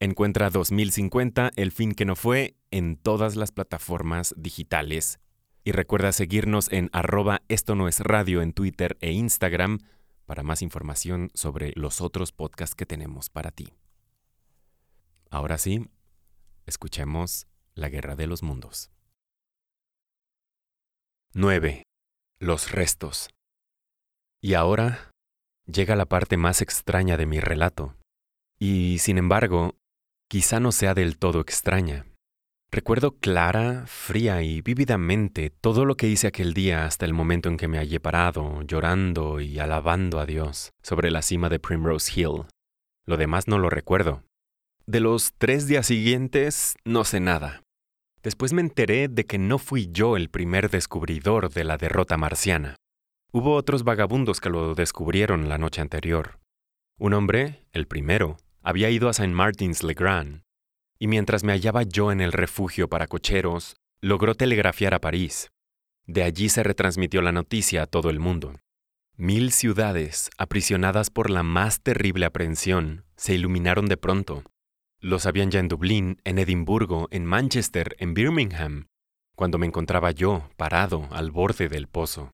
Encuentra 2050, el fin que no fue, en todas las plataformas digitales. Y recuerda seguirnos en arroba esto no es radio en Twitter e Instagram para más información sobre los otros podcasts que tenemos para ti. Ahora sí, escuchemos La Guerra de los Mundos. 9. Los restos. Y ahora llega la parte más extraña de mi relato. Y, sin embargo, quizá no sea del todo extraña. Recuerdo clara, fría y vívidamente todo lo que hice aquel día hasta el momento en que me hallé parado, llorando y alabando a Dios sobre la cima de Primrose Hill. Lo demás no lo recuerdo. De los tres días siguientes no sé nada. Después me enteré de que no fui yo el primer descubridor de la derrota marciana. Hubo otros vagabundos que lo descubrieron la noche anterior. Un hombre, el primero, había ido a Saint Martin's Le Grand, y mientras me hallaba yo en el refugio para cocheros, logró telegrafiar a París. De allí se retransmitió la noticia a todo el mundo. Mil ciudades, aprisionadas por la más terrible aprehensión, se iluminaron de pronto. Los habían ya en Dublín, en Edimburgo, en Manchester, en Birmingham, cuando me encontraba yo, parado, al borde del pozo.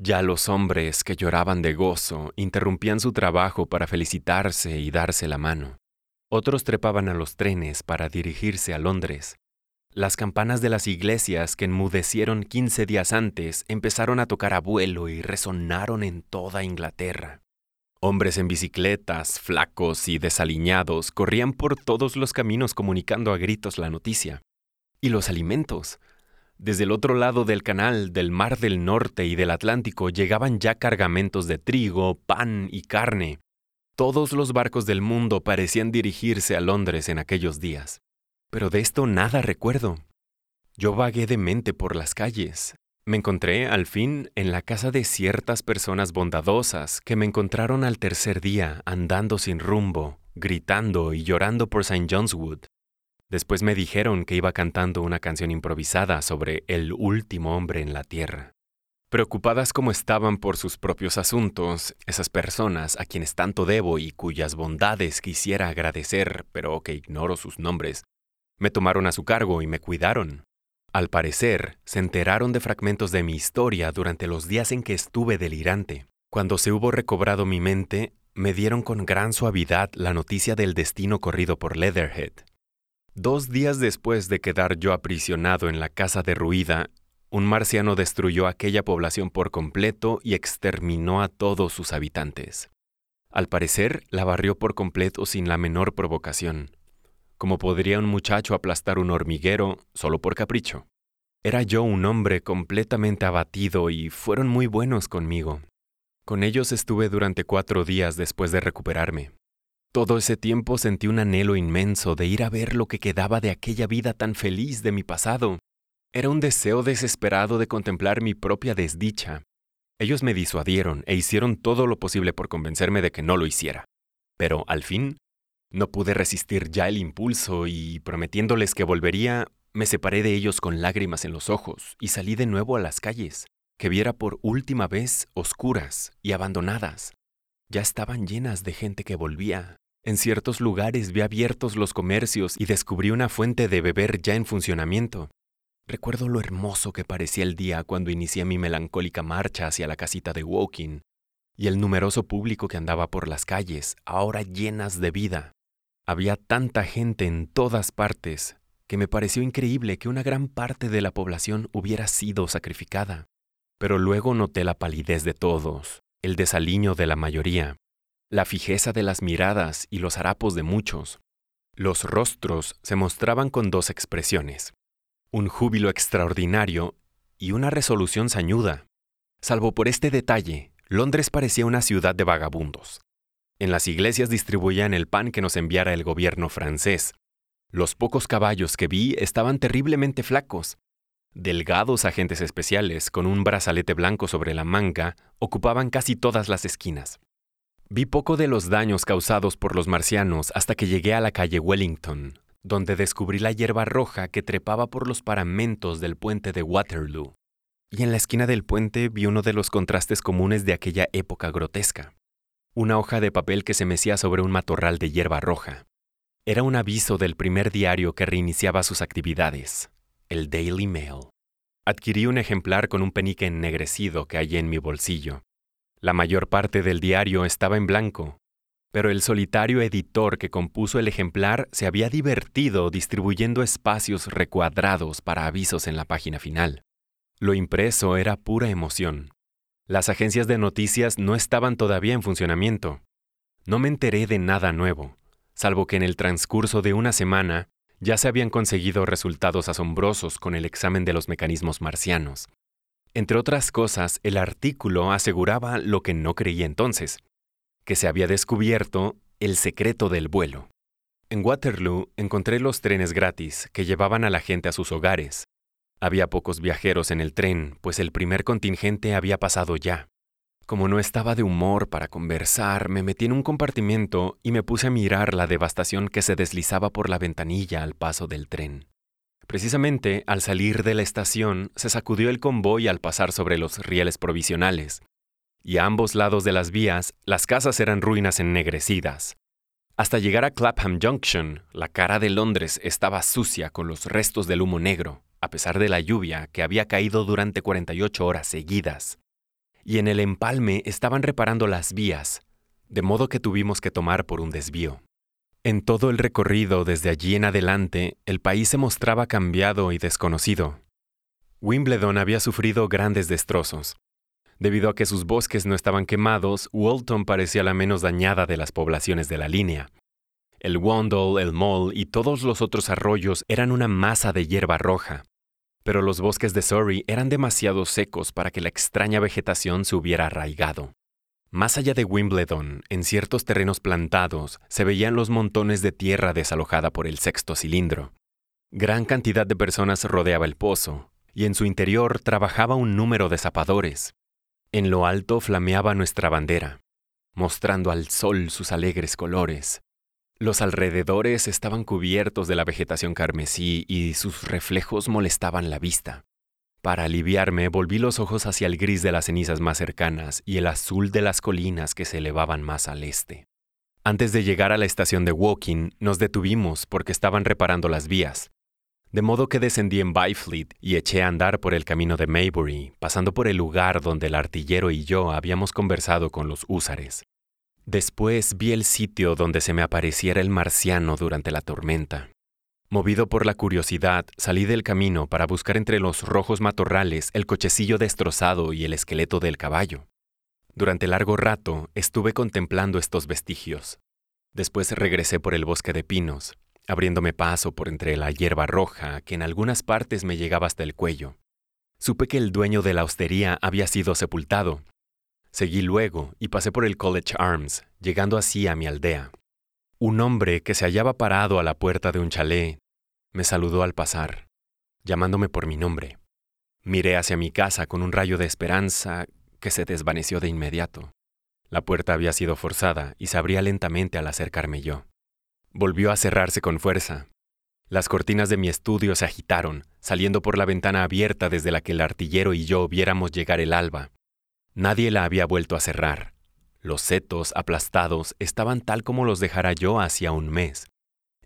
Ya los hombres que lloraban de gozo interrumpían su trabajo para felicitarse y darse la mano. Otros trepaban a los trenes para dirigirse a Londres. Las campanas de las iglesias que enmudecieron quince días antes empezaron a tocar a vuelo y resonaron en toda Inglaterra. Hombres en bicicletas, flacos y desaliñados, corrían por todos los caminos comunicando a gritos la noticia. Y los alimentos, desde el otro lado del canal, del Mar del Norte y del Atlántico llegaban ya cargamentos de trigo, pan y carne. Todos los barcos del mundo parecían dirigirse a Londres en aquellos días. Pero de esto nada recuerdo. Yo vagué de mente por las calles. Me encontré, al fin, en la casa de ciertas personas bondadosas que me encontraron al tercer día andando sin rumbo, gritando y llorando por St. John's Wood. Después me dijeron que iba cantando una canción improvisada sobre el último hombre en la Tierra. Preocupadas como estaban por sus propios asuntos, esas personas a quienes tanto debo y cuyas bondades quisiera agradecer, pero que ignoro sus nombres, me tomaron a su cargo y me cuidaron. Al parecer, se enteraron de fragmentos de mi historia durante los días en que estuve delirante. Cuando se hubo recobrado mi mente, me dieron con gran suavidad la noticia del destino corrido por Leatherhead. Dos días después de quedar yo aprisionado en la casa derruida, un marciano destruyó aquella población por completo y exterminó a todos sus habitantes. Al parecer, la barrió por completo sin la menor provocación, como podría un muchacho aplastar un hormiguero solo por capricho. Era yo un hombre completamente abatido y fueron muy buenos conmigo. Con ellos estuve durante cuatro días después de recuperarme. Todo ese tiempo sentí un anhelo inmenso de ir a ver lo que quedaba de aquella vida tan feliz de mi pasado. Era un deseo desesperado de contemplar mi propia desdicha. Ellos me disuadieron e hicieron todo lo posible por convencerme de que no lo hiciera. Pero, al fin, no pude resistir ya el impulso y, prometiéndoles que volvería, me separé de ellos con lágrimas en los ojos y salí de nuevo a las calles, que viera por última vez oscuras y abandonadas ya estaban llenas de gente que volvía. En ciertos lugares vi abiertos los comercios y descubrí una fuente de beber ya en funcionamiento. Recuerdo lo hermoso que parecía el día cuando inicié mi melancólica marcha hacia la casita de Woking, y el numeroso público que andaba por las calles, ahora llenas de vida. Había tanta gente en todas partes que me pareció increíble que una gran parte de la población hubiera sido sacrificada. Pero luego noté la palidez de todos, el desaliño de la mayoría, la fijeza de las miradas y los harapos de muchos. Los rostros se mostraban con dos expresiones, un júbilo extraordinario y una resolución sañuda. Salvo por este detalle, Londres parecía una ciudad de vagabundos. En las iglesias distribuían el pan que nos enviara el gobierno francés. Los pocos caballos que vi estaban terriblemente flacos. Delgados agentes especiales con un brazalete blanco sobre la manga ocupaban casi todas las esquinas. Vi poco de los daños causados por los marcianos hasta que llegué a la calle Wellington, donde descubrí la hierba roja que trepaba por los paramentos del puente de Waterloo. Y en la esquina del puente vi uno de los contrastes comunes de aquella época grotesca. Una hoja de papel que se mecía sobre un matorral de hierba roja. Era un aviso del primer diario que reiniciaba sus actividades, el Daily Mail. Adquirí un ejemplar con un penique ennegrecido que hallé en mi bolsillo. La mayor parte del diario estaba en blanco, pero el solitario editor que compuso el ejemplar se había divertido distribuyendo espacios recuadrados para avisos en la página final. Lo impreso era pura emoción. Las agencias de noticias no estaban todavía en funcionamiento. No me enteré de nada nuevo, salvo que en el transcurso de una semana ya se habían conseguido resultados asombrosos con el examen de los mecanismos marcianos. Entre otras cosas, el artículo aseguraba lo que no creía entonces, que se había descubierto el secreto del vuelo. En Waterloo encontré los trenes gratis que llevaban a la gente a sus hogares. Había pocos viajeros en el tren, pues el primer contingente había pasado ya. Como no estaba de humor para conversar, me metí en un compartimento y me puse a mirar la devastación que se deslizaba por la ventanilla al paso del tren. Precisamente al salir de la estación se sacudió el convoy al pasar sobre los rieles provisionales, y a ambos lados de las vías las casas eran ruinas ennegrecidas. Hasta llegar a Clapham Junction, la cara de Londres estaba sucia con los restos del humo negro, a pesar de la lluvia que había caído durante 48 horas seguidas. Y en el empalme estaban reparando las vías, de modo que tuvimos que tomar por un desvío. En todo el recorrido desde allí en adelante, el país se mostraba cambiado y desconocido. Wimbledon había sufrido grandes destrozos. Debido a que sus bosques no estaban quemados, Walton parecía la menos dañada de las poblaciones de la línea. El Wandle, el Mole y todos los otros arroyos eran una masa de hierba roja, pero los bosques de Surrey eran demasiado secos para que la extraña vegetación se hubiera arraigado. Más allá de Wimbledon, en ciertos terrenos plantados, se veían los montones de tierra desalojada por el sexto cilindro. Gran cantidad de personas rodeaba el pozo, y en su interior trabajaba un número de zapadores. En lo alto flameaba nuestra bandera, mostrando al sol sus alegres colores. Los alrededores estaban cubiertos de la vegetación carmesí y sus reflejos molestaban la vista. Para aliviarme, volví los ojos hacia el gris de las cenizas más cercanas y el azul de las colinas que se elevaban más al este. Antes de llegar a la estación de Woking, nos detuvimos porque estaban reparando las vías. De modo que descendí en Byfleet y eché a andar por el camino de Maybury, pasando por el lugar donde el artillero y yo habíamos conversado con los húsares. Después vi el sitio donde se me apareciera el marciano durante la tormenta. Movido por la curiosidad, salí del camino para buscar entre los rojos matorrales el cochecillo destrozado y el esqueleto del caballo. Durante largo rato estuve contemplando estos vestigios. Después regresé por el bosque de pinos, abriéndome paso por entre la hierba roja que en algunas partes me llegaba hasta el cuello. Supe que el dueño de la hostería había sido sepultado. Seguí luego y pasé por el College Arms, llegando así a mi aldea. Un hombre que se hallaba parado a la puerta de un chalet me saludó al pasar, llamándome por mi nombre. Miré hacia mi casa con un rayo de esperanza que se desvaneció de inmediato. La puerta había sido forzada y se abría lentamente al acercarme yo. Volvió a cerrarse con fuerza. Las cortinas de mi estudio se agitaron, saliendo por la ventana abierta desde la que el artillero y yo viéramos llegar el alba. Nadie la había vuelto a cerrar. Los setos aplastados estaban tal como los dejara yo hacía un mes.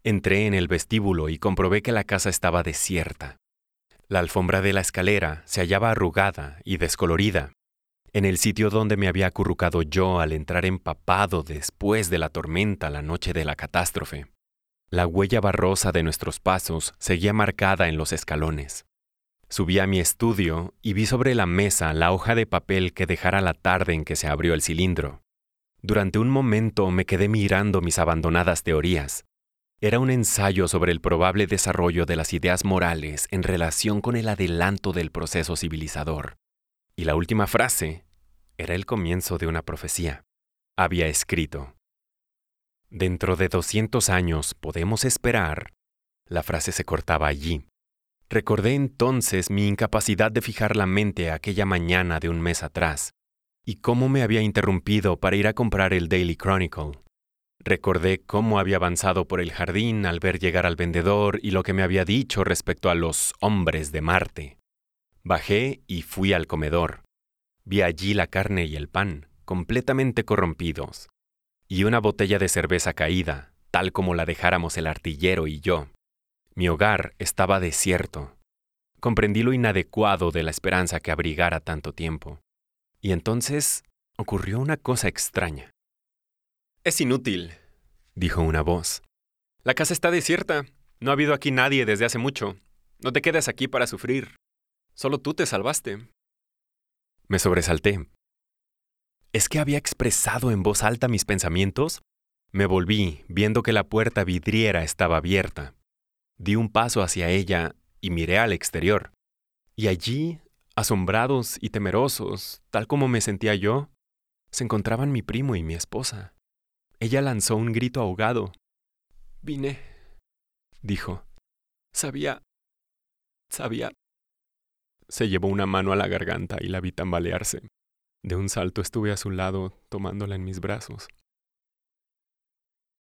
Entré en el vestíbulo y comprobé que la casa estaba desierta. La alfombra de la escalera se hallaba arrugada y descolorida. En el sitio donde me había acurrucado yo al entrar empapado después de la tormenta la noche de la catástrofe. La huella barrosa de nuestros pasos seguía marcada en los escalones. Subí a mi estudio y vi sobre la mesa la hoja de papel que dejara la tarde en que se abrió el cilindro. Durante un momento me quedé mirando mis abandonadas teorías. Era un ensayo sobre el probable desarrollo de las ideas morales en relación con el adelanto del proceso civilizador. Y la última frase era el comienzo de una profecía. Había escrito, Dentro de 200 años podemos esperar La frase se cortaba allí. Recordé entonces mi incapacidad de fijar la mente aquella mañana de un mes atrás, y cómo me había interrumpido para ir a comprar el Daily Chronicle. Recordé cómo había avanzado por el jardín al ver llegar al vendedor y lo que me había dicho respecto a los hombres de Marte. Bajé y fui al comedor. Vi allí la carne y el pan, completamente corrompidos, y una botella de cerveza caída, tal como la dejáramos el artillero y yo. Mi hogar estaba desierto. Comprendí lo inadecuado de la esperanza que abrigara tanto tiempo. Y entonces ocurrió una cosa extraña. Es inútil, dijo una voz. La casa está desierta. No ha habido aquí nadie desde hace mucho. No te quedes aquí para sufrir. Solo tú te salvaste. Me sobresalté. ¿Es que había expresado en voz alta mis pensamientos? Me volví, viendo que la puerta vidriera estaba abierta. Di un paso hacia ella y miré al exterior. Y allí, asombrados y temerosos, tal como me sentía yo, se encontraban mi primo y mi esposa. Ella lanzó un grito ahogado. Vine, dijo. Sabía... Sabía... Se llevó una mano a la garganta y la vi tambalearse. De un salto estuve a su lado, tomándola en mis brazos.